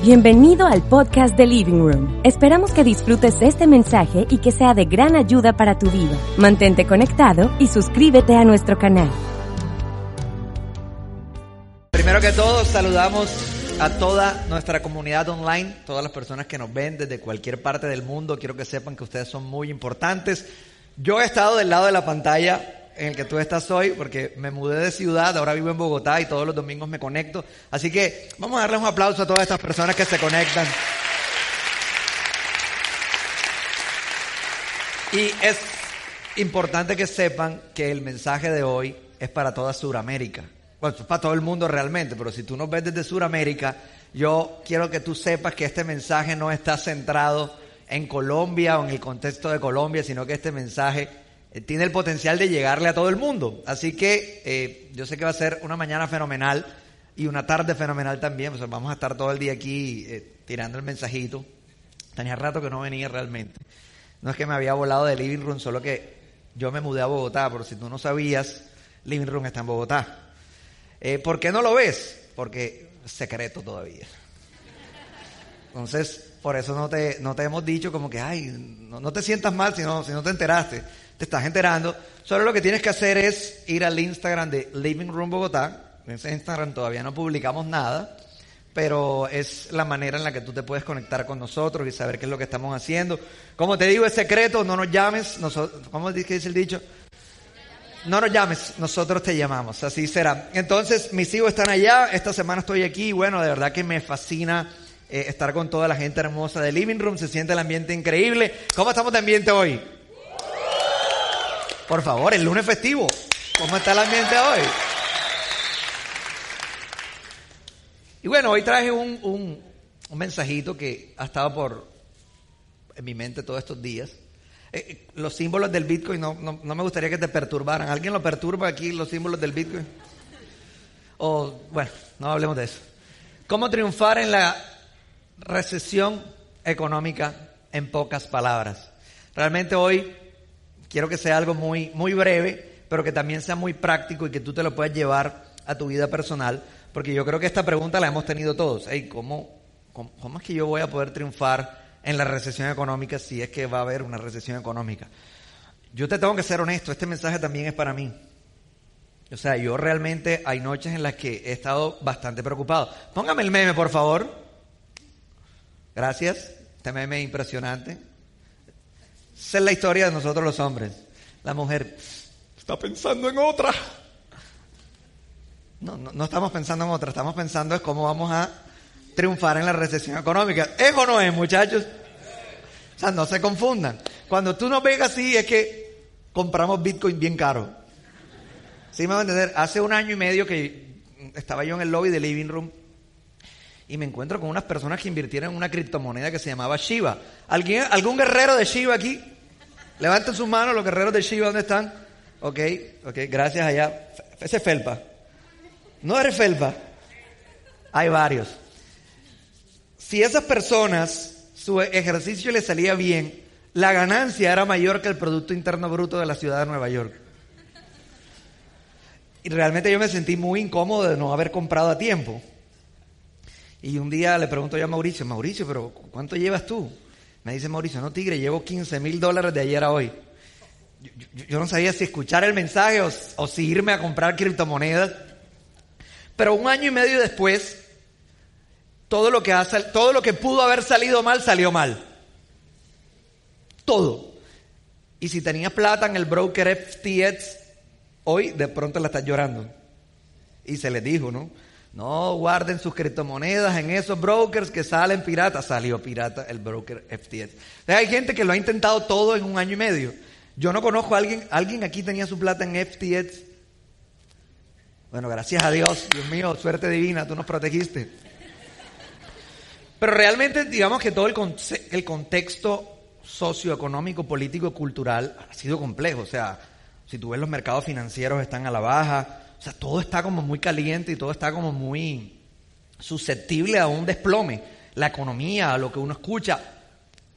Bienvenido al podcast de Living Room. Esperamos que disfrutes este mensaje y que sea de gran ayuda para tu vida. Mantente conectado y suscríbete a nuestro canal. Primero que todo, saludamos a toda nuestra comunidad online, todas las personas que nos ven desde cualquier parte del mundo. Quiero que sepan que ustedes son muy importantes. Yo he estado del lado de la pantalla en el que tú estás hoy porque me mudé de ciudad, ahora vivo en Bogotá y todos los domingos me conecto. Así que vamos a darles un aplauso a todas estas personas que se conectan. Y es importante que sepan que el mensaje de hoy es para toda Sudamérica. Bueno, para todo el mundo realmente, pero si tú nos ves desde Sudamérica, yo quiero que tú sepas que este mensaje no está centrado en Colombia o en el contexto de Colombia, sino que este mensaje tiene el potencial de llegarle a todo el mundo. Así que eh, yo sé que va a ser una mañana fenomenal y una tarde fenomenal también. Vamos a estar todo el día aquí eh, tirando el mensajito. Tenía rato que no venía realmente. No es que me había volado de Living Room, solo que yo me mudé a Bogotá, por si tú no sabías, Living Room está en Bogotá. ¿Por qué no lo ves? Porque secreto todavía. Entonces, por eso no te, no te hemos dicho como que, ay, no, te sientas mal si no, si no te enteraste. Te estás enterando. Solo lo que tienes que hacer es ir al Instagram de Living Room Bogotá. En ese Instagram todavía no publicamos nada, pero es la manera en la que tú te puedes conectar con nosotros y saber qué es lo que estamos haciendo. Como te digo, es secreto, no nos llames. Nosotros, ¿Cómo dice el dicho? No nos llames, nosotros te llamamos, así será. Entonces, mis hijos están allá, esta semana estoy aquí, bueno, de verdad que me fascina eh, estar con toda la gente hermosa de Living Room, se siente el ambiente increíble. ¿Cómo estamos de ambiente hoy? Por favor, el lunes festivo, ¿cómo está el ambiente hoy? Y bueno, hoy traje un, un, mensajito que ha estado por en mi mente todos estos días. Eh, eh, los símbolos del Bitcoin no, no, me gustaría que te perturbaran. ¿Alguien lo perturba aquí los símbolos del Bitcoin? O, bueno, no hablemos de eso. ¿Cómo triunfar en la recesión económica en pocas palabras? Realmente hoy quiero que sea algo muy, muy breve, pero que también sea muy práctico y que tú te lo puedas llevar a tu vida personal, porque yo creo que esta pregunta la hemos tenido todos. ¿cómo, cómo es que yo voy a poder triunfar en la recesión económica si es que va a haber una recesión económica. Yo te tengo que ser honesto, este mensaje también es para mí. O sea, yo realmente hay noches en las que he estado bastante preocupado. Póngame el meme, por favor. Gracias. Este meme es impresionante. Esa es la historia de nosotros los hombres. La mujer está pensando en otra. No, no, no estamos pensando en otra, estamos pensando en cómo vamos a triunfar en la recesión económica. ¿Es o no es, muchachos? O sea, no se confundan. Cuando tú nos ves así es que compramos Bitcoin bien caro. ¿Sí me van a entender? Hace un año y medio que estaba yo en el lobby de Living Room y me encuentro con unas personas que invirtieron en una criptomoneda que se llamaba Shiba. ¿Alguien, ¿Algún guerrero de Shiba aquí? Levanten sus manos los guerreros de Shiba, ¿dónde están? Ok, ok, gracias allá. Ese es Felpa. ¿No eres Felpa? Hay varios. Si esas personas, su ejercicio les salía bien, la ganancia era mayor que el Producto Interno Bruto de la ciudad de Nueva York. Y realmente yo me sentí muy incómodo de no haber comprado a tiempo. Y un día le pregunto yo a Mauricio, Mauricio, pero ¿cuánto llevas tú? Me dice Mauricio, no tigre, llevo 15 mil dólares de ayer a hoy. Yo, no sabía si escuchar el mensaje o, si irme a comprar criptomonedas. Pero un año y medio después, todo lo que, todo lo que pudo haber salido mal, salió mal. Todo. Y si tenías plata en el broker FTX, hoy de pronto la estás llorando. Y se les dijo, ¿no? No guarden sus criptomonedas en esos brokers que salen piratas. Salió pirata el broker FTX. hay gente que lo ha intentado todo en un año y medio. Yo no conozco a alguien, alguien aquí tenía su plata en FTX. Bueno, gracias a Dios, Dios mío, suerte divina, tú nos protegiste. Pero realmente, digamos que todo el, el contexto socioeconómico, político, cultural ha sido complejo. O sea, si tú ves los mercados financieros están a la baja, o sea, todo está como muy caliente y todo está como muy susceptible a un desplome. La economía, a lo que uno escucha,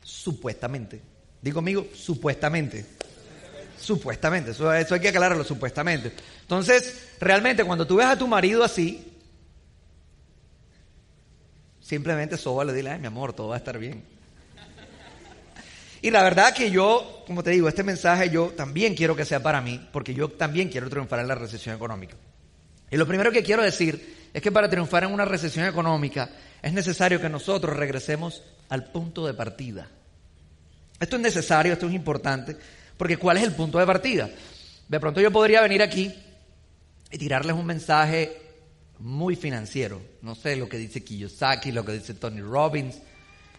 supuestamente. Digo conmigo, supuestamente. Supuestamente, eso, eso hay que aclararlo, supuestamente. Entonces, realmente cuando tú ves a tu marido así, simplemente sóbalo y dile, ay mi amor, todo va a estar bien. Y la verdad que yo, como te digo, este mensaje yo también quiero que sea para mí, porque yo también quiero triunfar en la recesión económica. Y lo primero que quiero decir es que para triunfar en una recesión económica es necesario que nosotros regresemos al punto de partida. Esto es necesario, esto es importante, porque ¿cuál es el punto de partida? De pronto yo podría venir aquí y tirarles un mensaje muy financiero. No sé lo que dice Kiyosaki, lo que dice Tony Robbins.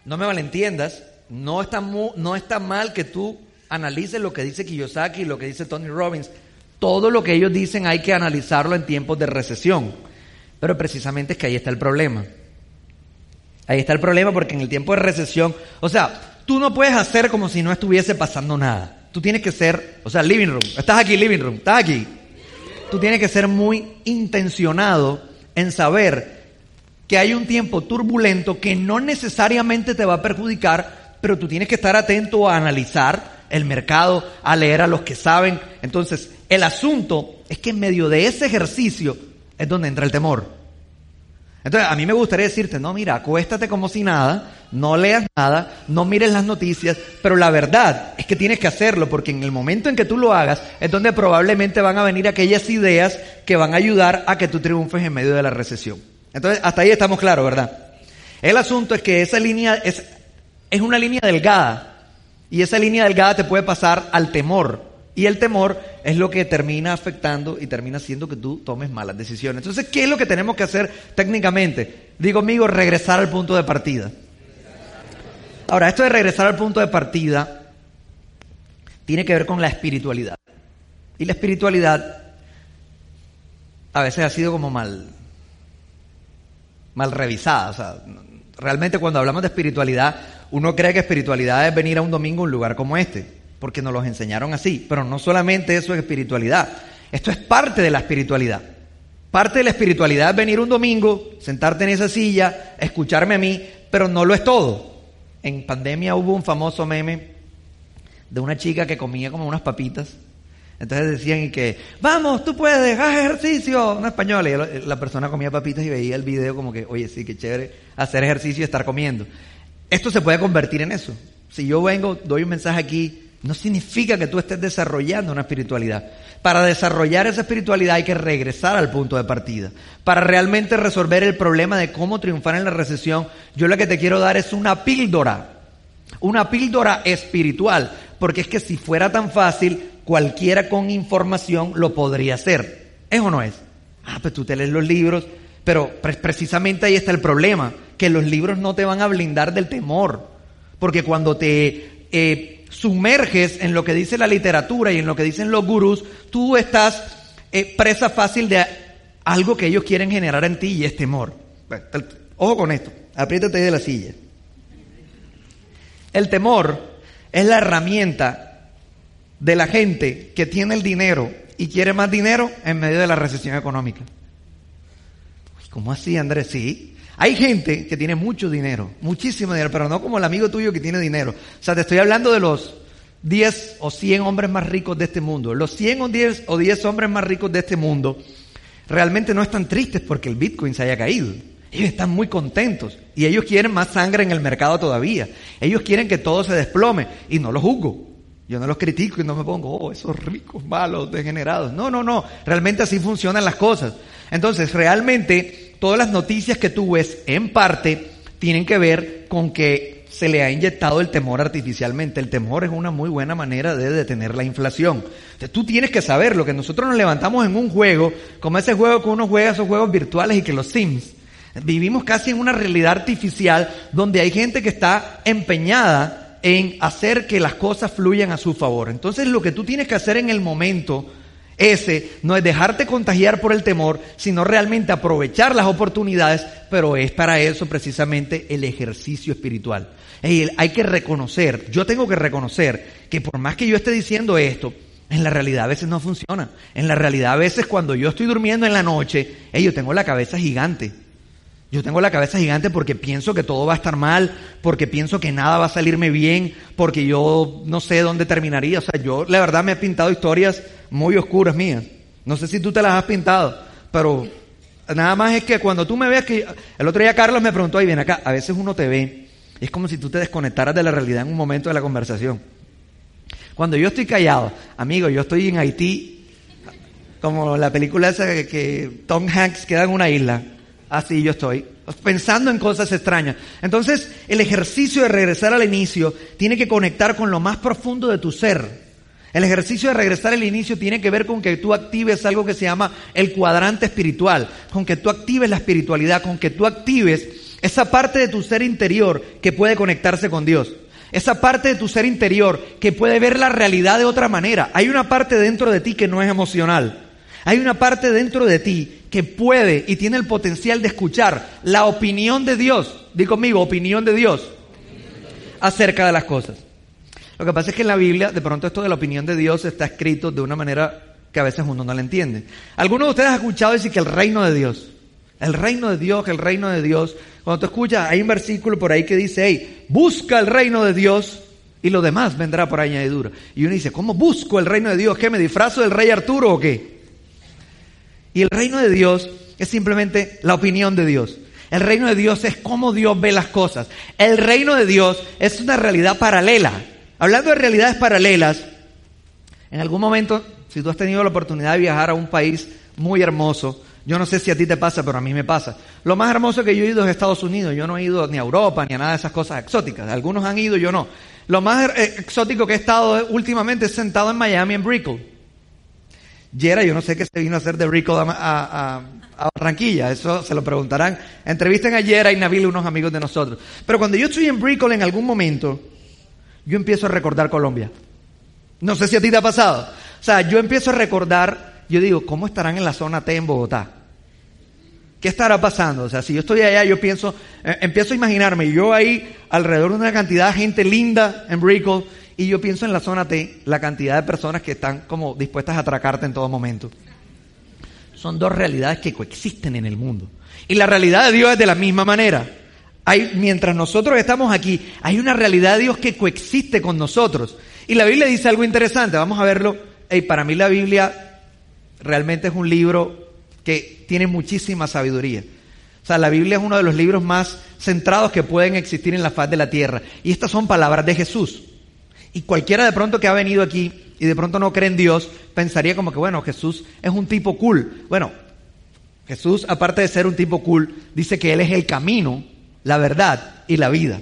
No me malentiendas, no está, mu- no está mal que tú analices lo que dice Kiyosaki lo que dice Tony Robbins. Todo lo que ellos dicen hay que analizarlo en tiempos de recesión. Pero precisamente es que ahí está el problema. Ahí está el problema porque en el tiempo de recesión, o sea, tú no puedes hacer como si no estuviese pasando nada. Tú tienes que ser, o sea, living room. Estás aquí, living room. Estás aquí. Tú tienes que ser muy intencionado en saber que hay un tiempo turbulento que no necesariamente te va a perjudicar, pero tú tienes que estar atento a analizar el mercado, a leer a los que saben. Entonces, el asunto es que en medio de ese ejercicio es donde entra el temor. Entonces, a mí me gustaría decirte, no, mira, acuéstate como si nada, no leas nada, no mires las noticias, pero la verdad es que tienes que hacerlo, porque en el momento en que tú lo hagas es donde probablemente van a venir aquellas ideas que van a ayudar a que tú triunfes en medio de la recesión. Entonces, hasta ahí estamos claros, ¿verdad? El asunto es que esa línea es, una línea delgada, y esa línea delgada te puede pasar al temor. Y el temor es lo que termina afectando y termina haciendo que tú tomes malas decisiones. Entonces, ¿qué es lo que tenemos que hacer técnicamente? Digo, amigo, regresar al punto de partida. Ahora, esto de regresar al punto de partida tiene que ver con la espiritualidad. Y la espiritualidad a veces ha sido como mal, mal revisada. O sea, realmente cuando hablamos de espiritualidad, uno cree que espiritualidad es venir a un domingo a un lugar como este, porque nos los enseñaron así. Pero no solamente eso es espiritualidad, esto es parte de la espiritualidad. Parte de la espiritualidad es venir un domingo, sentarte en esa silla, escucharme a mí, pero no lo es todo. En pandemia hubo un famoso meme de una chica que comía como unas papitas. Entonces decían y que, vamos, tú puedes, haz ejercicio, no español. Y la persona comía papitas y veía el video como que, oye, sí, qué chévere hacer ejercicio y estar comiendo. Esto se puede convertir en eso. Si yo vengo, doy un mensaje aquí, no significa que tú estés desarrollando una espiritualidad. Para desarrollar esa espiritualidad hay que regresar al punto de partida. Para realmente resolver el problema de cómo triunfar en la recesión, yo lo que te quiero dar es una píldora. Una píldora espiritual. Porque es que si fuera tan fácil, cualquiera con información lo podría hacer. ¿Es o no es? Ah, pues tú te lees los libros, pero pre precisamente ahí está el problema, que los libros no te van a blindar del temor. Porque cuando te eh, sumerges en lo que dice la literatura y en lo que dicen los gurús, tú estás eh, presa fácil de algo que ellos quieren generar en ti y es temor. Ojo con esto, apriétate de la silla. El temor es la herramienta de la gente que tiene el dinero y quiere más dinero en medio de la recesión económica. ¿Cómo así, Andrés? Sí. Hay gente que tiene mucho dinero, muchísimo dinero, pero no como el amigo tuyo que tiene dinero. O sea, te estoy hablando de los 10 o 100 hombres más ricos de este mundo. Los 100 o 10 o 10 hombres más ricos de este mundo realmente no están tristes porque el Bitcoin se haya caído. Ellos están muy contentos y ellos quieren más sangre en el mercado todavía. Ellos quieren que todo se desplome y no lo juzgo. Yo no los critico y no me pongo, oh, esos ricos, malos, degenerados. No, no, no. Realmente así funcionan las cosas. Entonces, realmente, todas las noticias que tú ves, en parte, tienen que ver con que se le ha inyectado el temor artificialmente. El temor es una muy buena manera de detener la inflación. Entonces, tú tienes que saber lo que nosotros nos levantamos en un juego, como ese juego que uno juega, esos juegos virtuales y que los Sims. Vivimos casi en una realidad artificial donde hay gente que está empeñada en hacer que las cosas fluyan a su favor. Entonces lo que tú tienes que hacer en el momento Ese no es dejarte contagiar por el temor, sino realmente aprovechar las oportunidades, pero es para eso precisamente el ejercicio espiritual. hay que reconocer, yo tengo que reconocer que por más que yo esté diciendo esto, en la realidad a veces no funciona. En la realidad a veces cuando yo estoy durmiendo en la noche, yo tengo la cabeza gigante. Yo tengo la cabeza gigante porque pienso que todo va a estar mal, porque pienso que nada va a salirme bien, porque yo no sé dónde terminaría. O sea, yo la verdad me he pintado historias muy oscuras mías. No sé si tú te las has pintado, pero nada más es que cuando tú me ves que... El otro día Carlos me preguntó, ahí ven acá, a veces uno te ve, es como si tú te desconectaras de la realidad en un momento de la conversación. Cuando yo estoy callado, amigo, yo estoy en Haití, como la película esa que Tom Hanks queda en una isla Así yo estoy, pensando en cosas extrañas. Entonces, el ejercicio de regresar al inicio tiene que conectar con lo más profundo de tu ser. El ejercicio de regresar al inicio tiene que ver con que tú actives algo que se llama el cuadrante espiritual, con que tú actives la espiritualidad, con que tú actives esa parte de tu ser interior que puede conectarse con Dios. Esa parte de tu ser interior que puede ver la realidad de otra manera. Hay una parte dentro de ti que no es emocional. Hay una parte dentro de ti que puede y tiene el potencial de escuchar la opinión de Dios. Di conmigo, opinión de Dios acerca de las cosas. Lo que pasa es que en la Biblia, de pronto esto de la opinión de Dios está escrito de una manera que a veces uno no la entiende. Algunos de ustedes han escuchado decir que el reino de Dios, el reino de Dios, el reino de Dios, cuando tú escuchas, hay un versículo por ahí que dice, hey, busca el reino de Dios y lo demás vendrá por añadidura. Y uno dice, ¿cómo busco el reino de Dios? ¿Qué me disfrazo del rey Arturo o qué? Y el reino de Dios es simplemente la opinión de Dios. El reino de Dios es cómo Dios ve las cosas. El reino de Dios es una realidad paralela. Hablando de realidades paralelas, en algún momento, si tú has tenido la oportunidad de viajar a un país muy hermoso, yo no sé si a ti te pasa, pero a mí me pasa. Lo más hermoso que yo he ido es Estados Unidos. Yo no he ido ni a Europa ni a nada de esas cosas exóticas. Algunos han ido, yo no. Lo más eh, exótico que he estado últimamente es sentado en Miami, en Brickell. Yera, yo no sé qué se vino a hacer de Rico a, Barranquilla, eso se lo preguntarán. Entrevisten a Yera y Nabil, unos amigos de nosotros. Pero cuando yo estoy en Brickell en algún momento, yo empiezo a recordar Colombia. No sé si a ti te ha pasado. O sea, yo empiezo a recordar, yo digo, ¿cómo estarán en la zona T en Bogotá? ¿Qué estará pasando? O sea, si yo estoy allá, yo pienso, eh, empiezo a imaginarme, yo ahí alrededor de una cantidad de gente linda en Brickell, y yo pienso en la zona T, la cantidad de personas que están como dispuestas a atracarte en todo momento. Son dos realidades que coexisten en el mundo. Y la realidad de Dios es de la misma manera. Hay, mientras nosotros estamos aquí, hay una realidad de Dios que coexiste con nosotros. Y la Biblia dice algo interesante, vamos a verlo. Hey, para mí la Biblia realmente es un libro que tiene muchísima sabiduría. O sea, la Biblia es uno de los libros más centrados que pueden existir en la faz de la tierra. Y estas son palabras de Jesús. Y cualquiera de pronto que ha venido aquí y de pronto no cree en Dios, pensaría como que, bueno, Jesús es un tipo cool. Bueno, Jesús, aparte de ser un tipo cool, dice que Él es el camino, la verdad y la vida.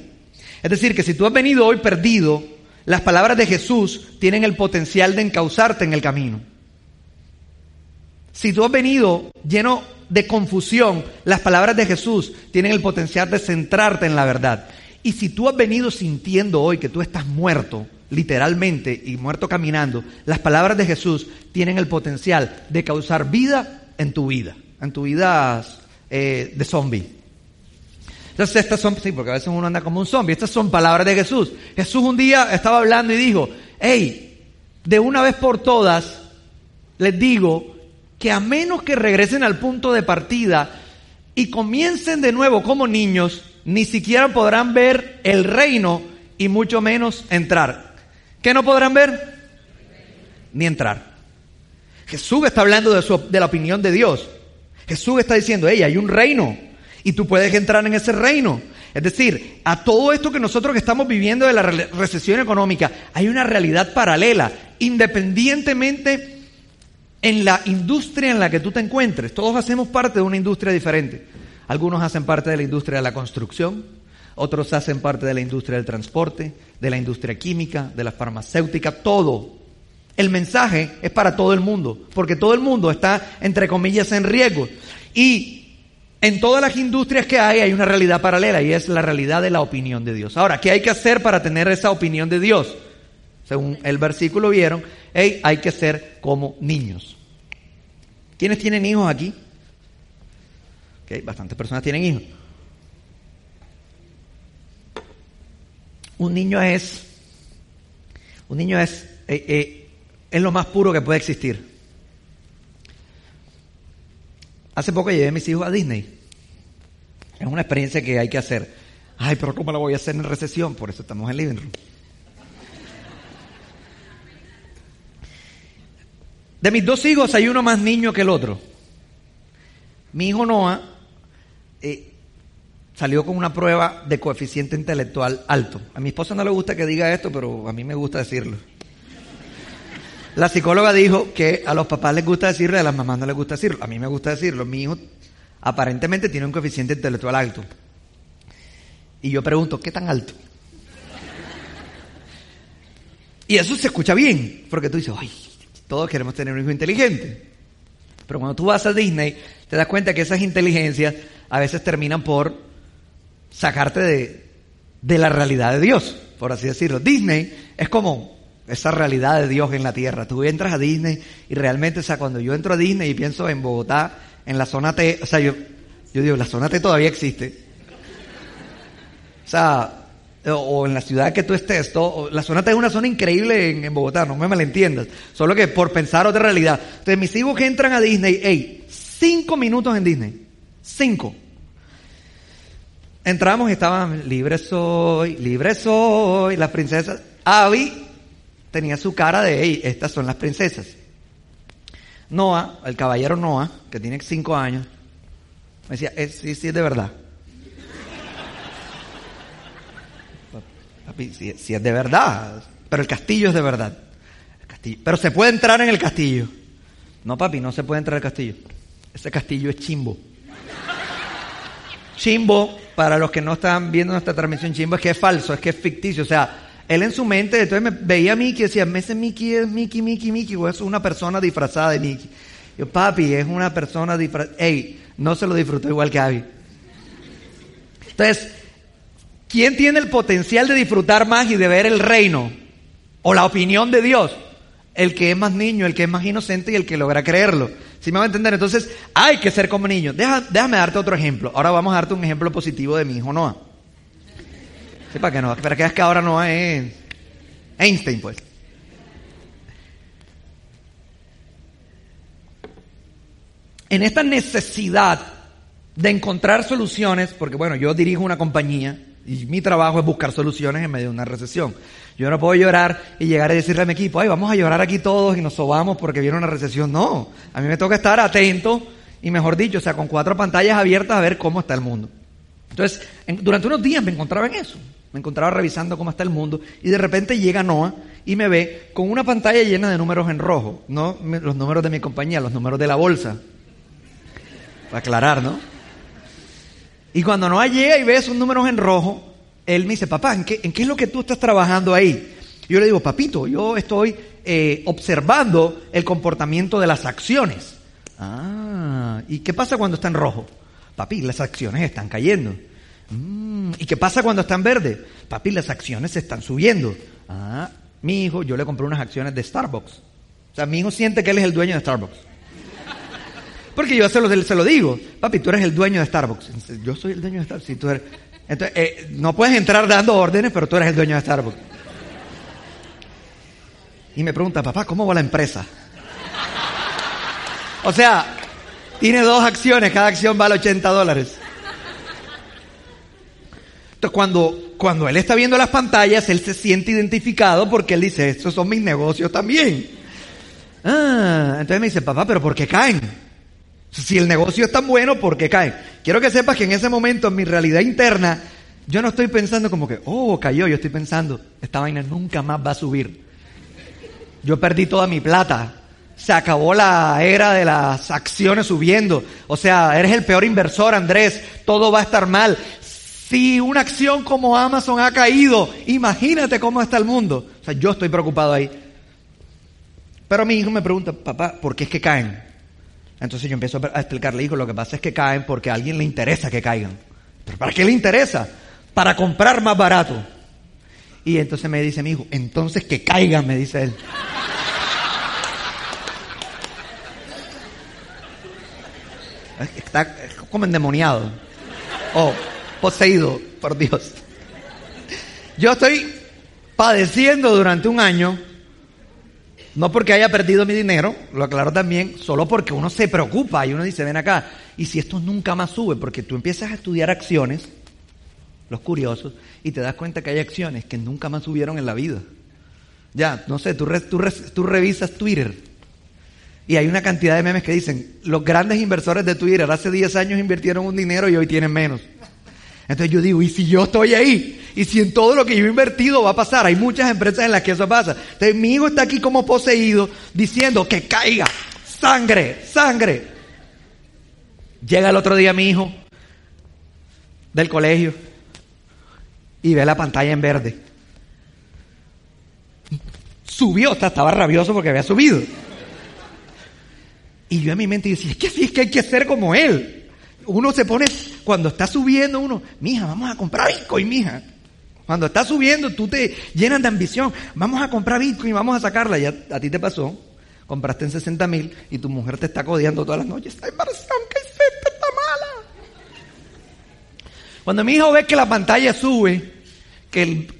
Es decir, que si tú has venido hoy perdido, las palabras de Jesús tienen el potencial de encauzarte en el camino. Si tú has venido lleno de confusión, las palabras de Jesús tienen el potencial de centrarte en la verdad. Y si tú has venido sintiendo hoy que tú estás muerto, literalmente y muerto caminando, las palabras de Jesús tienen el potencial de causar vida en tu vida, en tu vida eh, de zombie. Entonces estas son, sí, porque a veces uno anda como un zombie, estas son palabras de Jesús. Jesús un día estaba hablando y dijo, hey, de una vez por todas, les digo que a menos que regresen al punto de partida y comiencen de nuevo como niños, ni siquiera podrán ver el reino y mucho menos entrar. ¿Qué no podrán ver? Ni entrar. Jesús está hablando de, su, de la opinión de Dios. Jesús está diciendo, hey, hay un reino y tú puedes entrar en ese reino. Es decir, a todo esto que nosotros estamos viviendo de la recesión económica, hay una realidad paralela, independientemente en la industria en la que tú te encuentres. Todos hacemos parte de una industria diferente. Algunos hacen parte de la industria de la construcción, otros hacen parte de la industria del transporte, de la industria química, de la farmacéutica, todo. El mensaje es para todo el mundo, porque todo el mundo está, entre comillas, en riesgo. Y en todas las industrias que hay hay una realidad paralela y es la realidad de la opinión de Dios. Ahora, ¿qué hay que hacer para tener esa opinión de Dios? Según el versículo vieron, hay que ser como niños. ¿Quiénes tienen hijos aquí? Ok, bastantes personas tienen hijos. Un niño es, un niño es, eh, eh, es lo más puro que puede existir. Hace poco llevé a mis hijos a Disney. Es una experiencia que hay que hacer. Ay, pero ¿cómo la voy a hacer en recesión? Por eso estamos en living room. De mis dos hijos hay uno más niño que el otro. Mi hijo Noah eh, salió con una prueba de coeficiente intelectual alto. A mi esposa no le gusta que diga esto, pero a mí me gusta decirlo. La psicóloga dijo que a los papás les gusta decirlo y a las mamás no les gusta decirlo. A mí me gusta decirlo. Mi hijo aparentemente tiene un coeficiente intelectual alto. Y yo pregunto, ¿qué tan alto? Y eso se escucha bien, porque tú dices, ay, todos queremos tener un hijo inteligente. Pero cuando tú vas a Disney, te das cuenta que esas inteligencias a veces terminan por sacarte de, de la realidad de Dios, por así decirlo. Disney es como esa realidad de Dios en la tierra. Tú entras a Disney y realmente, o sea, cuando yo entro a Disney y pienso en Bogotá, en la zona T, o sea, yo, yo digo, la zona T todavía existe. O sea, o en la ciudad que tú estés, la zona T es una zona increíble en, Bogotá, no me malentiendas. Solo que por pensar otra realidad. Entonces, mis hijos que entran a Disney, hey, cinco minutos en Disney. Cinco. Entramos y estaban, libre soy, libre soy, las princesas. Abby tenía su cara de, hey, estas son las princesas. Noah, el caballero Noah, que tiene cinco años, me decía, es, sí, sí, es de verdad. Papi, sí, es de verdad, pero el castillo es de verdad. El castillo, pero se puede entrar en el castillo. No, papi, no se puede entrar al castillo. Ese castillo es chimbo. Chimbo, para los que no están viendo nuestra transmisión, chimbo es que es falso, es que es ficticio. O sea, él en su mente, entonces me veía a Mickey y decía, ese Mickey es Mickey, Mickey, Mickey, o es una persona disfrazada de Mickey. Yo, papi, es una persona disfrazada. Ey, no se lo disfrutó igual que Abby. Entonces, ¿quién tiene el potencial de disfrutar más y de ver el reino? O la opinión de Dios. El que es más niño, el que es más inocente y el que logra creerlo. ¿Sí me va a entender? Entonces, hay que ser como niño. déjame darte otro ejemplo. Ahora vamos a darte un ejemplo positivo de mi hijo Noah. Sí, para que no, para que es que ahora no es Einstein, pues. En esta necesidad de encontrar soluciones, porque bueno, yo dirijo una compañía y mi trabajo es buscar soluciones en medio de una recesión. Yo no puedo llorar y llegar y decirle a mi equipo, ay, vamos a llorar aquí todos y nos sobamos porque viene una recesión. No, a mí me toca estar atento y mejor dicho, o sea, con cuatro pantallas abiertas a ver cómo está el mundo. Entonces, durante unos días me encontraba en eso. Me encontraba revisando cómo está el mundo y de repente llega Noah y me ve con una pantalla llena de números en rojo, no los números de mi compañía, los números de la bolsa. Para aclarar, ¿no? Y cuando Noah llega y ve esos números en rojo, él me dice, papá, ¿en qué, es lo que tú estás trabajando ahí? yo le digo, papito, yo estoy eh, observando el comportamiento de las acciones. Ah, ¿y qué pasa cuando está en rojo? Papi, las acciones están cayendo. Mm, ¿Y qué pasa cuando está en verde? Papi, las acciones se están subiendo. Ah, mi hijo, yo le compré unas acciones de Starbucks. O sea, mi hijo siente que él es el dueño de Starbucks. Porque yo se lo, se lo digo. Papi, tú eres el dueño de Starbucks. Yo soy el dueño de Starbucks. Si tú eres... Entonces, eh, no puedes entrar dando órdenes, pero tú eres el dueño de Starbucks. Y me pregunta, papá, ¿cómo va la empresa? O sea, tiene dos acciones, cada acción vale 80 dólares. Entonces, cuando, cuando él está viendo las pantallas, él se siente identificado porque él dice, estos son mis negocios también. Ah, entonces me dice, papá, pero ¿por qué caen? Si el negocio es tan bueno, ¿por qué caen? Quiero que sepas que en ese momento, en mi realidad interna, yo no estoy pensando como que, oh, cayó, yo estoy pensando, esta vaina nunca más va a subir. Yo perdí toda mi plata. Se acabó la era de las acciones subiendo. O sea, eres el peor inversor, Andrés. Todo va a estar mal. Si una acción como Amazon ha caído, imagínate cómo está el mundo. O sea, yo estoy preocupado ahí. Pero mi hijo me pregunta, papá, ¿por qué es que caen? Entonces yo empiezo a explicarle, hijo, lo que pasa es que caen porque a alguien le interesa que caigan. ¿Pero para qué le interesa? Para comprar más barato. Y entonces me dice mi hijo, entonces que caigan, me dice él. Está como endemoniado. O poseído por Dios. Yo estoy padeciendo durante un año, no porque haya perdido mi dinero, lo aclaro también, solo porque uno se preocupa y uno dice, ven acá, y si esto nunca más sube, porque tú empiezas a estudiar acciones, los curiosos, y te das cuenta que hay acciones que nunca más subieron en la vida. Ya, no sé, tú, tú revisas Twitter y hay una cantidad de memes que dicen, los grandes inversores de Twitter hace 10 años invirtieron un dinero y hoy tienen menos. Entonces yo digo, ¿y si yo estoy ahí? ¿Y si en todo lo que yo he invertido va a pasar? Hay muchas empresas en las que eso pasa. Entonces mi hijo está aquí como poseído diciendo que caiga sangre, sangre. Llega el otro día mi hijo del colegio y ve la pantalla en verde. Subió, estaba rabioso porque había subido. Y yo en mi mente decía, es que así es que hay que ser como él. Uno se pone, cuando está subiendo uno, mija, vamos a comprar Bitcoin, mija. Cuando está subiendo, tú te llenas de ambición. Vamos a comprar Bitcoin, vamos a sacarla. Ya a ti te pasó, compraste en 60 mil y tu mujer te está codiando todas las noches. Está embarazada, que está mala. Cuando mi hijo ve que la pantalla sube, que él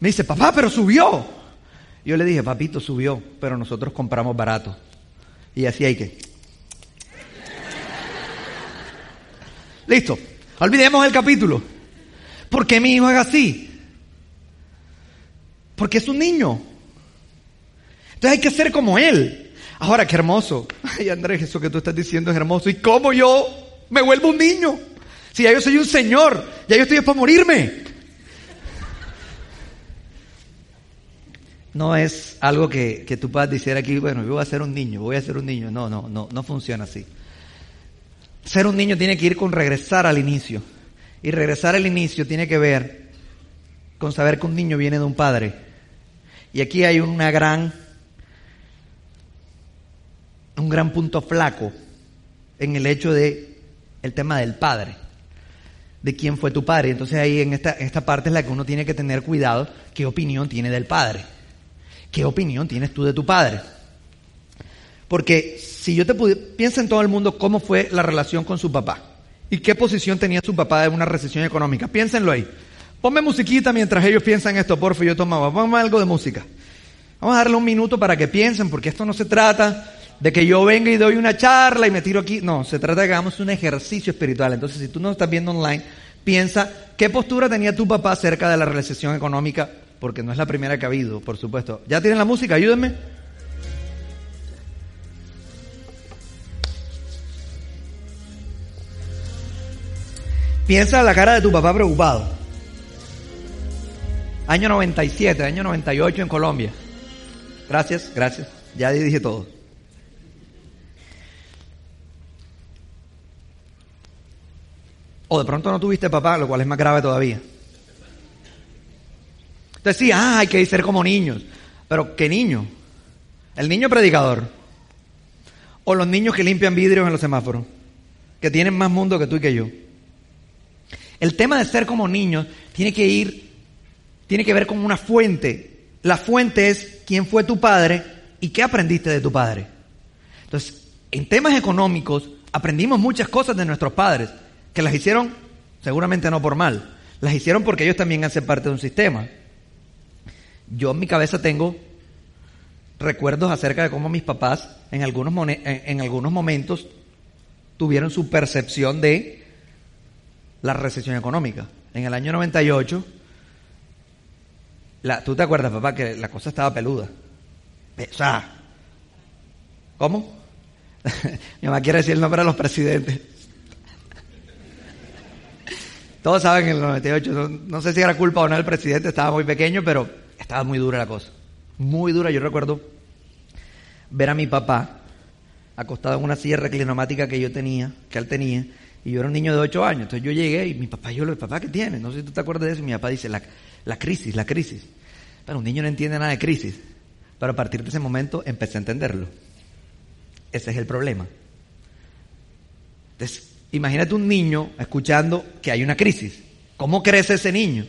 me dice, papá, pero subió. Yo le dije, papito, subió, pero nosotros compramos barato. Y así hay que. Listo. Olvidemos el capítulo. ¿Por qué mi hijo es así? Porque es un niño. Entonces hay que ser como él. Ahora, qué hermoso. Ay, Andrés, eso que tú estás diciendo es hermoso. ¿Y cómo yo me vuelvo un niño? Si ya yo soy un señor, ya yo estoy para morirme. No es algo que, que tú puedas decir aquí, bueno, yo voy a ser un niño, voy a ser un niño. No, no, no, no funciona así. Ser un niño tiene que ir con regresar al inicio. Y regresar al inicio tiene que ver con saber que un niño viene de un padre. Y aquí hay una gran, un gran punto flaco en el hecho de el tema del padre, de quién fue tu padre. Entonces ahí en esta, en esta parte es la que uno tiene que tener cuidado, qué opinión tiene del padre, qué opinión tienes tú de tu padre. Porque si yo te pudiera, piensa en todo el mundo cómo fue la relación con su papá y qué posición tenía su papá en una recesión económica. Piénsenlo ahí. Ponme musiquita mientras ellos piensan esto, por favor, yo tomaba. Ponme algo de música. Vamos a darle un minuto para que piensen, porque esto no se trata de que yo venga y doy una charla y me tiro aquí. No, se trata de que hagamos un ejercicio espiritual. Entonces, si tú no estás viendo online, piensa qué postura tenía tu papá acerca de la recesión económica, porque no es la primera que ha habido, por supuesto. ¿Ya tienen la música? Ayúdenme. Piensa en la cara de tu papá preocupado. Año 97, año 98 en Colombia. Gracias, gracias. Ya dije todo. O de pronto no tuviste papá, lo cual es más grave todavía. Entonces sí, ah, hay que ser como niños. Pero ¿qué niño? ¿El niño predicador? ¿O los niños que limpian vidrios en los semáforos? Que tienen más mundo que tú y que yo. El tema de ser como niños tiene que ir, tiene que ver con una fuente. La fuente es quién fue tu padre y qué aprendiste de tu padre. Entonces, en temas económicos aprendimos muchas cosas de nuestros padres, que las hicieron seguramente no por mal, las hicieron porque ellos también hacen parte de un sistema. Yo en mi cabeza tengo recuerdos acerca de cómo mis papás en algunos, en algunos momentos tuvieron su percepción de la recesión económica. En el año 98, la, ¿tú te acuerdas, papá, que la cosa estaba peluda? O sea, ¿cómo? Mi mamá quiere decir el nombre de los presidentes. Todos saben en el 98, no, no sé si era culpa o no del presidente, estaba muy pequeño, pero estaba muy dura la cosa. Muy dura. Yo recuerdo ver a mi papá acostado en una silla reclinomática que yo tenía, que él tenía, y yo era un niño de 8 años. Entonces yo llegué y mi papá, yo le dije, papá, ¿qué tiene? No sé si tú te acuerdas de eso. Y mi papá dice, la, la crisis, la crisis. Pero un niño no entiende nada de crisis. Pero a partir de ese momento empecé a entenderlo. Ese es el problema. Entonces, imagínate un niño escuchando que hay una crisis. ¿Cómo crece ese niño?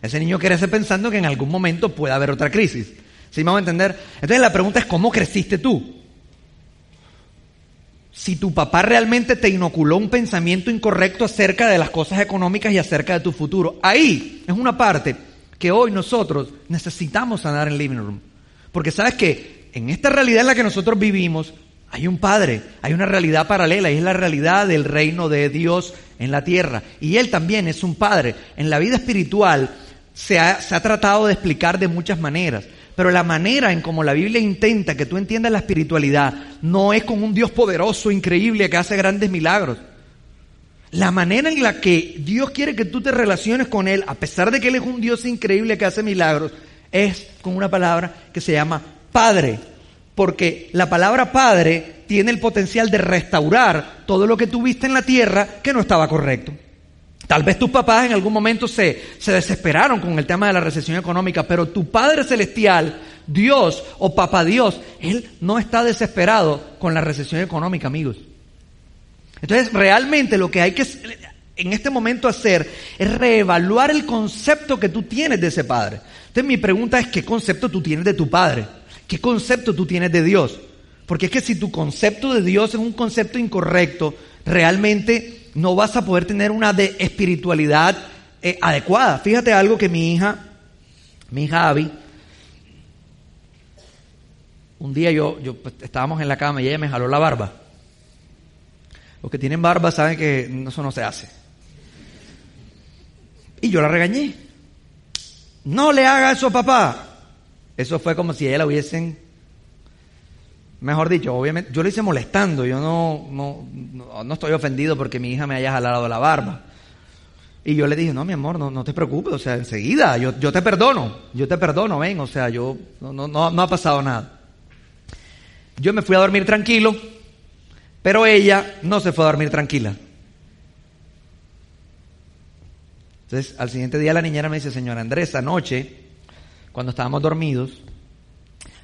Ese niño crece pensando que en algún momento puede haber otra crisis. ¿Sí me vamos a entender? Entonces la pregunta es, ¿cómo creciste tú? Si tu papá realmente te inoculó un pensamiento incorrecto acerca de las cosas económicas y acerca de tu futuro. Ahí es una parte que hoy nosotros necesitamos sanar en Living Room. Porque sabes que en esta realidad en la que nosotros vivimos, hay un Padre, hay una realidad paralela y es la realidad del reino de Dios en la tierra. Y Él también es un Padre. En la vida espiritual se ha, se ha tratado de explicar de muchas maneras. Pero la manera en como la Biblia intenta que tú entiendas la espiritualidad no es con un Dios poderoso, increíble, que hace grandes milagros. La manera en la que Dios quiere que tú te relaciones con Él, a pesar de que Él es un Dios increíble que hace milagros, es con una palabra que se llama Padre. Porque la palabra Padre tiene el potencial de restaurar todo lo que tuviste en la tierra que no estaba correcto. Tal vez tus papás en algún momento se, se desesperaron con el tema de la recesión económica, pero tu Padre Celestial, Dios o Papá Dios, Él no está desesperado con la recesión económica, amigos. Entonces, realmente lo que hay que en este momento hacer es reevaluar el concepto que tú tienes de ese Padre. Entonces, mi pregunta es, ¿qué concepto tú tienes de tu Padre? ¿Qué concepto tú tienes de Dios? Porque es que si tu concepto de Dios es un concepto incorrecto, realmente no vas a poder tener una de espiritualidad eh, adecuada. Fíjate algo que mi hija, mi hija Abby, un día yo, yo pues, estábamos en la cama y ella me jaló la barba. Los que tienen barba saben que eso no se hace. Y yo la regañé. No le haga eso a papá. Eso fue como si ella la hubiesen Mejor dicho, obviamente, yo lo hice molestando, yo no, no, no, estoy ofendido porque mi hija me haya jalado la barba. Y yo le dije, no, mi amor, no, no te preocupes, o sea, enseguida, yo, yo te perdono, yo te perdono, ven, o sea, yo, no, no, no ha pasado nada. Yo me fui a dormir tranquilo, pero ella no se fue a dormir tranquila. Entonces, al siguiente día la niñera me dice, señora Andrés, anoche, cuando estábamos dormidos,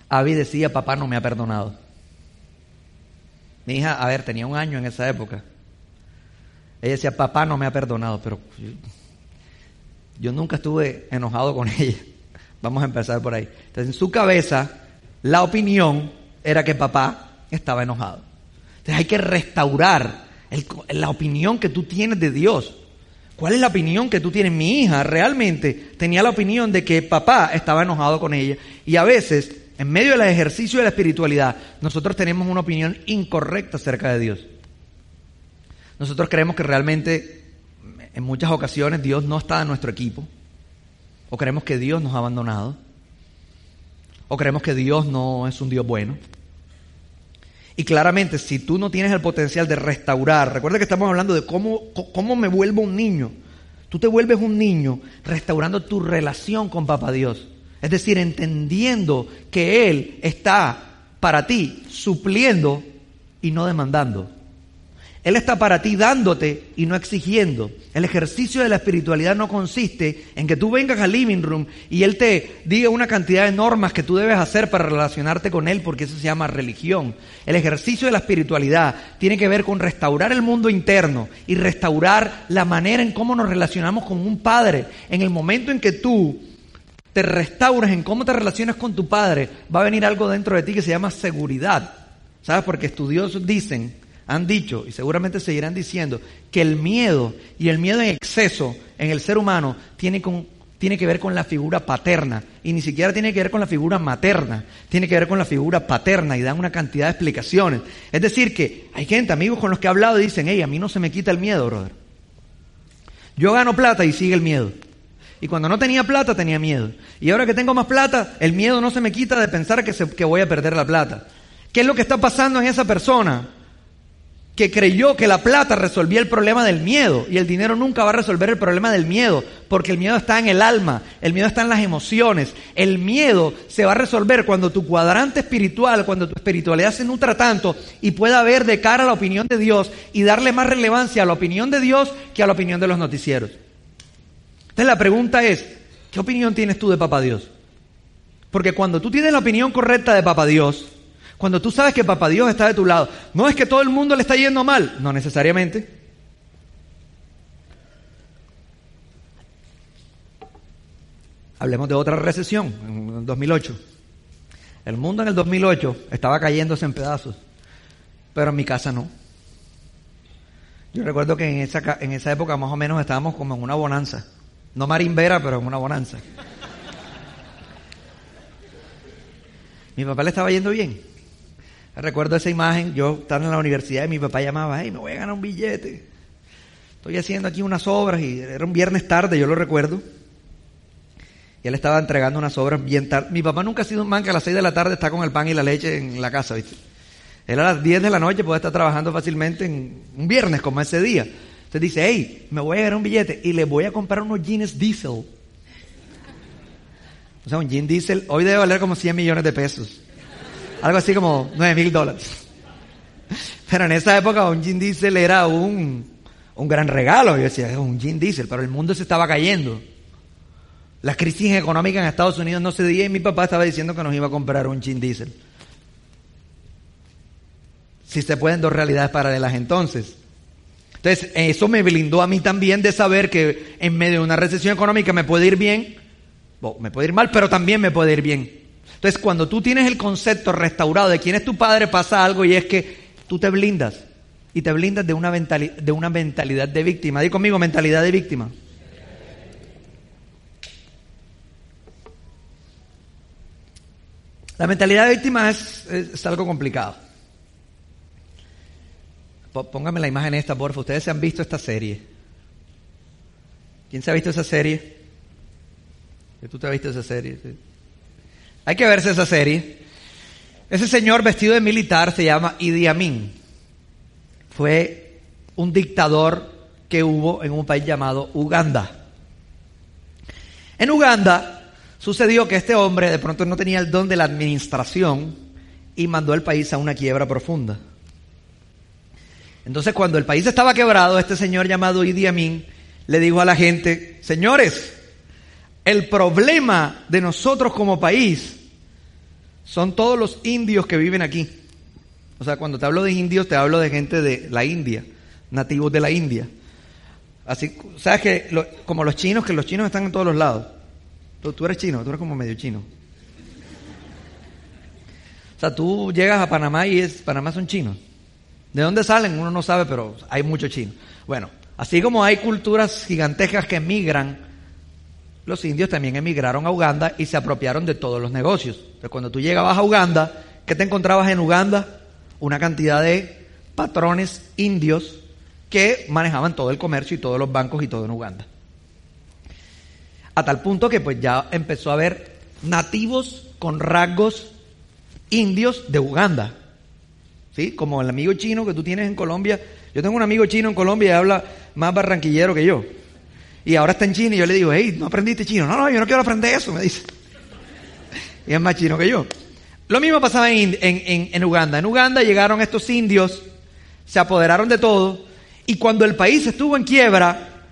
Abby decía, papá no me ha perdonado. Mi hija, a ver, tenía un año en esa época. Ella decía, papá no me ha perdonado, pero yo, nunca estuve enojado con ella. Vamos a empezar por ahí. Entonces, en su cabeza, la opinión era que papá estaba enojado. Entonces, hay que restaurar la opinión que tú tienes de Dios. ¿Cuál es la opinión que tú tienes? Mi hija realmente tenía la opinión de que papá estaba enojado con ella. Y a veces en medio del ejercicio de la espiritualidad, nosotros tenemos una opinión incorrecta acerca de Dios. Nosotros creemos que realmente en muchas ocasiones Dios no está en nuestro equipo. O creemos que Dios nos ha abandonado. O creemos que Dios no es un Dios bueno. Y claramente, si tú no tienes el potencial de restaurar, recuerda que estamos hablando de cómo, cómo me vuelvo un niño. Tú te vuelves un niño restaurando tu relación con Papá Dios. Es decir, entendiendo que Él está para ti supliendo y no demandando. Él está para ti dándote y no exigiendo. El ejercicio de la espiritualidad no consiste en que tú vengas al living room y Él te diga una cantidad de normas que tú debes hacer para relacionarte con Él, porque eso se llama religión. El ejercicio de la espiritualidad tiene que ver con restaurar el mundo interno y restaurar la manera en cómo nos relacionamos con un Padre. En el momento en que tú te restauras en cómo te relacionas con tu padre, va a venir algo dentro de ti que se llama seguridad. ¿Sabes? Porque estudiosos dicen, han dicho y seguramente seguirán diciendo que el miedo y el miedo en exceso en el ser humano tiene, con, tiene que ver con la figura paterna y ni siquiera tiene que ver con la figura materna, tiene que ver con la figura paterna y dan una cantidad de explicaciones. Es decir, que hay gente, amigos con los que he hablado, dicen, hey, a mí no se me quita el miedo, brother. Yo gano plata y sigue el miedo. Y cuando no tenía plata tenía miedo. Y ahora que tengo más plata, el miedo no se me quita de pensar que, que voy a perder la plata. ¿Qué es lo que está pasando en esa persona? que creyó que la plata resolvía el problema del miedo y el dinero nunca va a resolver el problema del miedo, porque el miedo está en el alma, el miedo está en las emociones, el miedo se va a resolver cuando tu cuadrante espiritual, cuando tu espiritualidad se nutra tanto y pueda ver de cara a la opinión de Dios y darle más relevancia a la opinión de Dios que a la opinión de los noticieros. Entonces la pregunta es, ¿qué opinión tienes tú de Papá Dios? Porque cuando tú tienes la opinión correcta de Papá Dios, cuando tú sabes que Papá Dios está de tu lado, no es que todo el mundo le está yendo mal, no necesariamente. Hablemos de otra recesión, en 2008. El mundo en el 2008 estaba cayéndose en pedazos. pero en mi casa no. Yo recuerdo que en esa, en esa época más o menos estábamos como en una bonanza. No marimbera, pero en una bonanza. Mi papá le estaba yendo bien. Recuerdo esa imagen, yo estaba en la universidad y mi papá llamaba, hey, me voy a ganar un billete. Estoy haciendo aquí unas obras y era un viernes tarde, yo lo recuerdo. Y él estaba entregando unas obras bien tarde. Mi papá nunca ha sido un man que a las 6 de la tarde está con el pan y la leche en la casa, ¿viste? Él a las 10 de la noche puede estar trabajando fácilmente en un viernes como ese día. Entonces dice, hey, me voy a ganar un billete y le voy a comprar unos jeans diesel. O sea, un jean diesel hoy debe valer como 100 millones de pesos. Algo así como 9 mil dólares. Pero en esa época un jean diesel era un, un gran regalo. Yo decía, es un jean diesel, pero el mundo se estaba cayendo. La crisis económica en Estados Unidos no se dio y mi papá estaba diciendo que nos iba a comprar un jean diesel. Si se pueden dos realidades paralelas entonces. Entonces, eso me blindó a mí también de saber que en medio de una recesión económica me puede ir bien, me puede ir mal, pero también me puede ir bien. Entonces, cuando tú tienes el concepto restaurado de quién es tu padre, pasa algo y es que tú te blindas. Y te blindas de una, de una mentalidad de víctima. Di conmigo, mentalidad de víctima. La mentalidad de víctima es algo complicado. Póngame la imagen esta, porfa. Ustedes se han visto esta serie. ¿Quién se ha visto esa serie? ¿Que ¿Tú te has visto esa serie? Hay que verse esa serie. Ese señor vestido de militar se llama Idi Amin. Fue un dictador que hubo en un país llamado Uganda. En Uganda sucedió que este hombre de pronto no tenía el don de la administración y mandó al país a una quiebra profunda. Entonces cuando el país estaba quebrado, este señor llamado Idi Amin le dijo a la gente, señores, el problema de nosotros como país son todos los indios que viven aquí. O sea, cuando te hablo de indios, te hablo de gente de la India, nativos de la India. Así, sabes que como los chinos, que los chinos están en todos los lados. Tú, tú eres chino, tú eres como medio chino. O sea, tú llegas a Panamá y es, Panamá son chinos. ¿De dónde salen? Uno no sabe, pero hay muchos chinos. Bueno, así como hay culturas gigantescas que emigran, los indios también emigraron a Uganda y se apropiaron de todos los negocios. Entonces, cuando tú llegabas a Uganda, ¿qué te encontrabas en Uganda? Una cantidad de patrones indios que manejaban todo el comercio y todos los bancos y todo en Uganda. A tal punto que pues ya empezó a haber nativos con rasgos indios de Uganda. Como el amigo chino que tú tienes en Colombia. Yo tengo un amigo chino en Colombia y habla más barranquillero que yo. Y ahora está en China y yo le digo, hey, ¿no aprendiste chino? No, no, yo no quiero aprender eso, me dice. Y es más chino que yo. Lo mismo pasaba en, en, en, Uganda. En Uganda llegaron estos indios, se apoderaron de todo, y cuando el país estuvo en quiebra,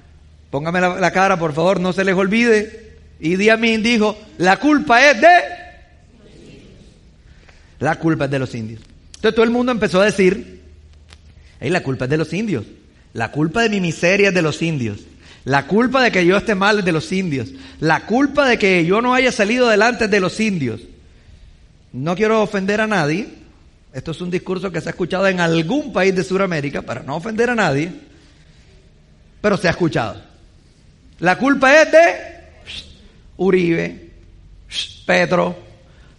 póngame la, la cara, por favor, no se les olvide, Idi Amin dijo, la culpa es de... La culpa es de los indios. Entonces todo el mundo empezó a decir, hey, la culpa es de los indios. La culpa de mi miseria es de los indios. La culpa de que yo esté mal es de los indios. La culpa de que yo no haya salido adelante es de los indios. No quiero ofender a nadie. Esto es un discurso que se ha escuchado en algún país de Sudamérica para no ofender a nadie. Pero se ha escuchado. La culpa es de Uribe, Petro,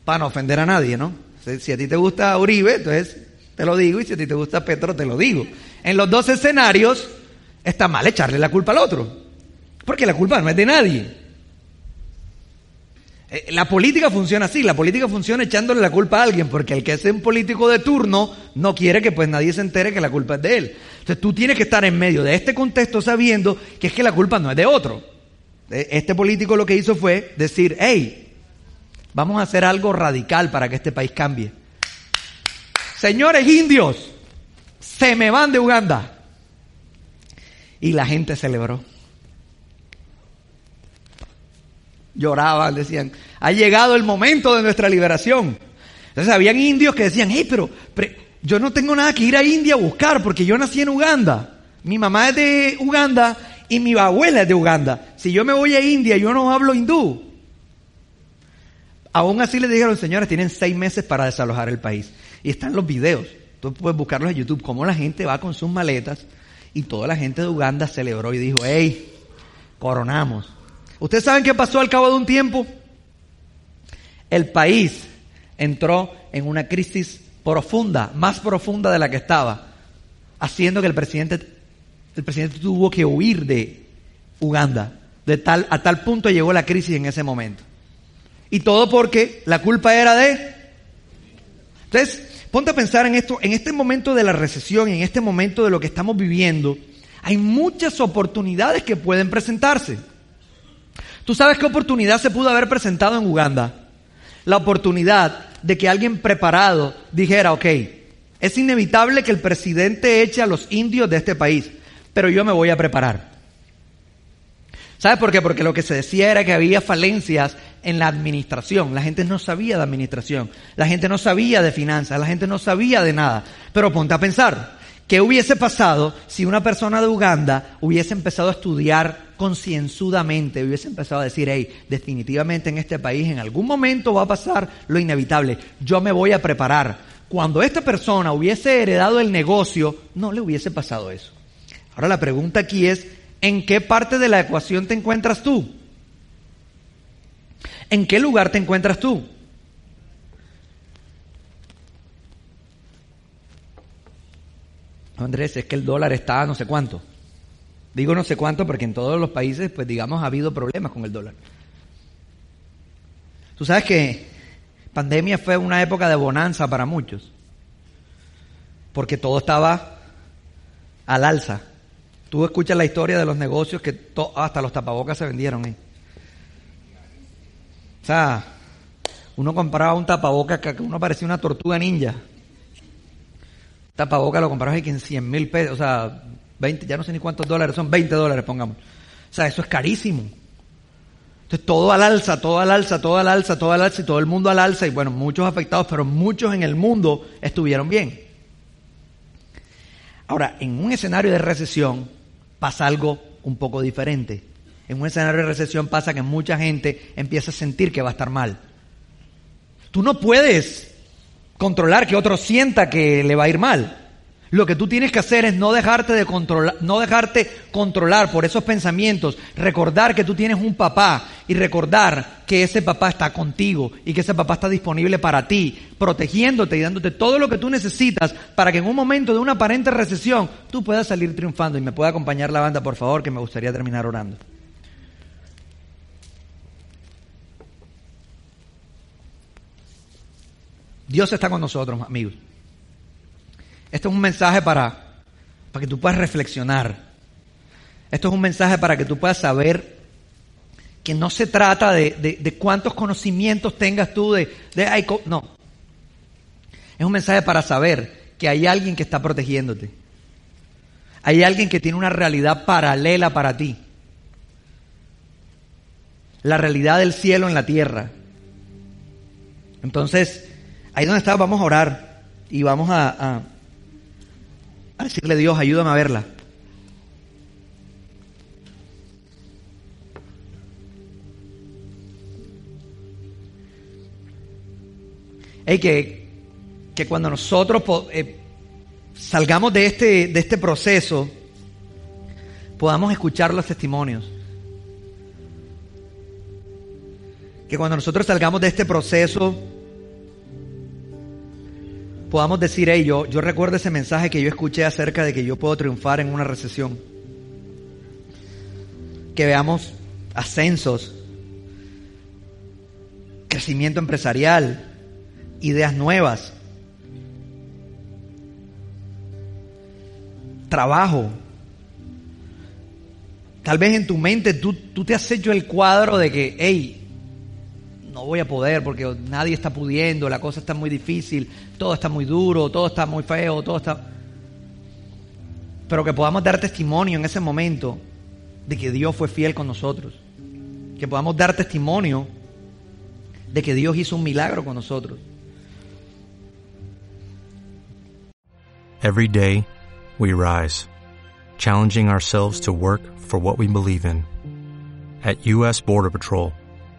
para no ofender a nadie, ¿no? Si, a ti te gusta Uribe, entonces te lo digo, y si a ti te gusta Petro, te lo digo. En los dos escenarios está mal echarle la culpa al otro, porque la culpa no es de nadie. Eh, La política funciona así, la política funciona echándole la culpa a alguien, porque el que es un político de turno no quiere que pues nadie se entere que la culpa es de él. Entonces tú tienes que estar en medio de este contexto sabiendo que es que la culpa no es de otro. Eh, Este político lo que hizo fue decir, hey, vamos a hacer algo radical para que este país cambie. Señores indios, se me van de Uganda. Y la gente celebró. Lloraban, decían, ha llegado el momento de nuestra liberación. Entonces habían indios que decían, hey, pero, pero yo no tengo nada que ir a India a buscar porque yo nací en Uganda. Mi mamá es de Uganda y mi abuela es de Uganda. Si yo me voy a India, yo no hablo hindú. Aún así le dijeron, señores, tienen seis meses para desalojar el país. Y están los videos. tú puedes buscarlos en YouTube, cómo la gente va con sus maletas y toda la gente de Uganda celebró y dijo, hey, coronamos. ¿Ustedes saben qué pasó al cabo de un tiempo? El país entró en una crisis profunda, más profunda de la que estaba, haciendo que el presidente, el presidente tuvo que huir de Uganda. De tal, a tal punto llegó la crisis en ese momento. Y todo porque la culpa era de... Entonces, ponte a pensar en esto, en este momento de la recesión, en este momento de lo que estamos viviendo, hay muchas oportunidades que pueden presentarse. ¿Tú sabes qué oportunidad se pudo haber presentado en Uganda? La oportunidad de que alguien preparado dijera, ok, es inevitable que el presidente eche a los indios de este país, pero yo me voy a preparar. ¿Sabes por qué? Porque lo que se decía era que había falencias en la administración. La gente no sabía de administración. La gente no sabía de finanzas. La gente no sabía de nada. Pero ponte a pensar, ¿qué hubiese pasado si una persona de Uganda hubiese empezado a estudiar concienzudamente, hubiese empezado a decir, hey, definitivamente en este país en algún momento va a pasar lo inevitable. Yo me voy a preparar. Cuando esta persona hubiese heredado el negocio, no le hubiese pasado eso. Ahora la pregunta aquí es, ¿En qué parte de la ecuación te encuentras tú? ¿En qué lugar te encuentras tú? Andrés, es que el dólar está no sé cuánto. Digo no sé cuánto porque en todos los países, pues digamos, ha habido problemas con el dólar. Tú sabes que pandemia fue una época de bonanza para muchos, porque todo estaba al alza. Tú escuchas la historia de los negocios que hasta los tapabocas se vendieron. ¿eh? O sea, uno compraba un tapabocas que uno parecía una tortuga ninja. Tapabocas lo comprabas en 100 mil pesos, o sea, 20, ya no sé ni cuántos dólares, son 20 dólares, pongamos. O sea, eso es carísimo. Entonces, todo al alza, todo al alza, todo al alza, todo al alza y todo el mundo al alza. Y bueno, muchos afectados, pero muchos en el mundo estuvieron bien. Ahora, en un escenario de recesión, pasa algo un poco diferente. En un escenario de recesión pasa que mucha gente empieza a sentir que va a estar mal. Tú no puedes controlar que otro sienta que le va a ir mal. Lo que tú tienes que hacer es no dejarte de controlar, no dejarte controlar por esos pensamientos, recordar que tú tienes un papá y recordar que ese papá está contigo y que ese papá está disponible para ti, protegiéndote y dándote todo lo que tú necesitas para que en un momento de una aparente recesión tú puedas salir triunfando y me pueda acompañar la banda, por favor, que me gustaría terminar orando. Dios está con nosotros, amigos. Esto es un mensaje para, para que tú puedas reflexionar. Esto es un mensaje para que tú puedas saber que no se trata de, cuántos conocimientos tengas tú de, de no. Es un mensaje para saber que hay alguien que está protegiéndote. Hay alguien que tiene una realidad paralela para ti. La realidad del cielo en la tierra. Entonces, ahí donde está, vamos a orar y vamos a decirle Dios, ayúdame a verla. Hey, que, que cuando nosotros eh, salgamos de este, de este proceso, podamos escuchar los testimonios. Que cuando nosotros salgamos de este proceso, podamos decir, hey, yo, yo recuerdo ese mensaje que yo escuché acerca de que yo puedo triunfar en una recesión. Que veamos ascensos, crecimiento empresarial, ideas nuevas, trabajo. Tal vez en tu mente tú, tú te has hecho el cuadro de que, hey, no voy a poder porque nadie está pudiendo, la cosa está muy difícil, todo está muy duro, todo está muy feo, todo está... Pero que podamos dar testimonio en ese momento de que Dios fue fiel con nosotros. Que podamos dar testimonio de que Dios hizo un milagro con nosotros. Every day we rise, challenging ourselves to work for what we believe in. At U.S. Border Patrol,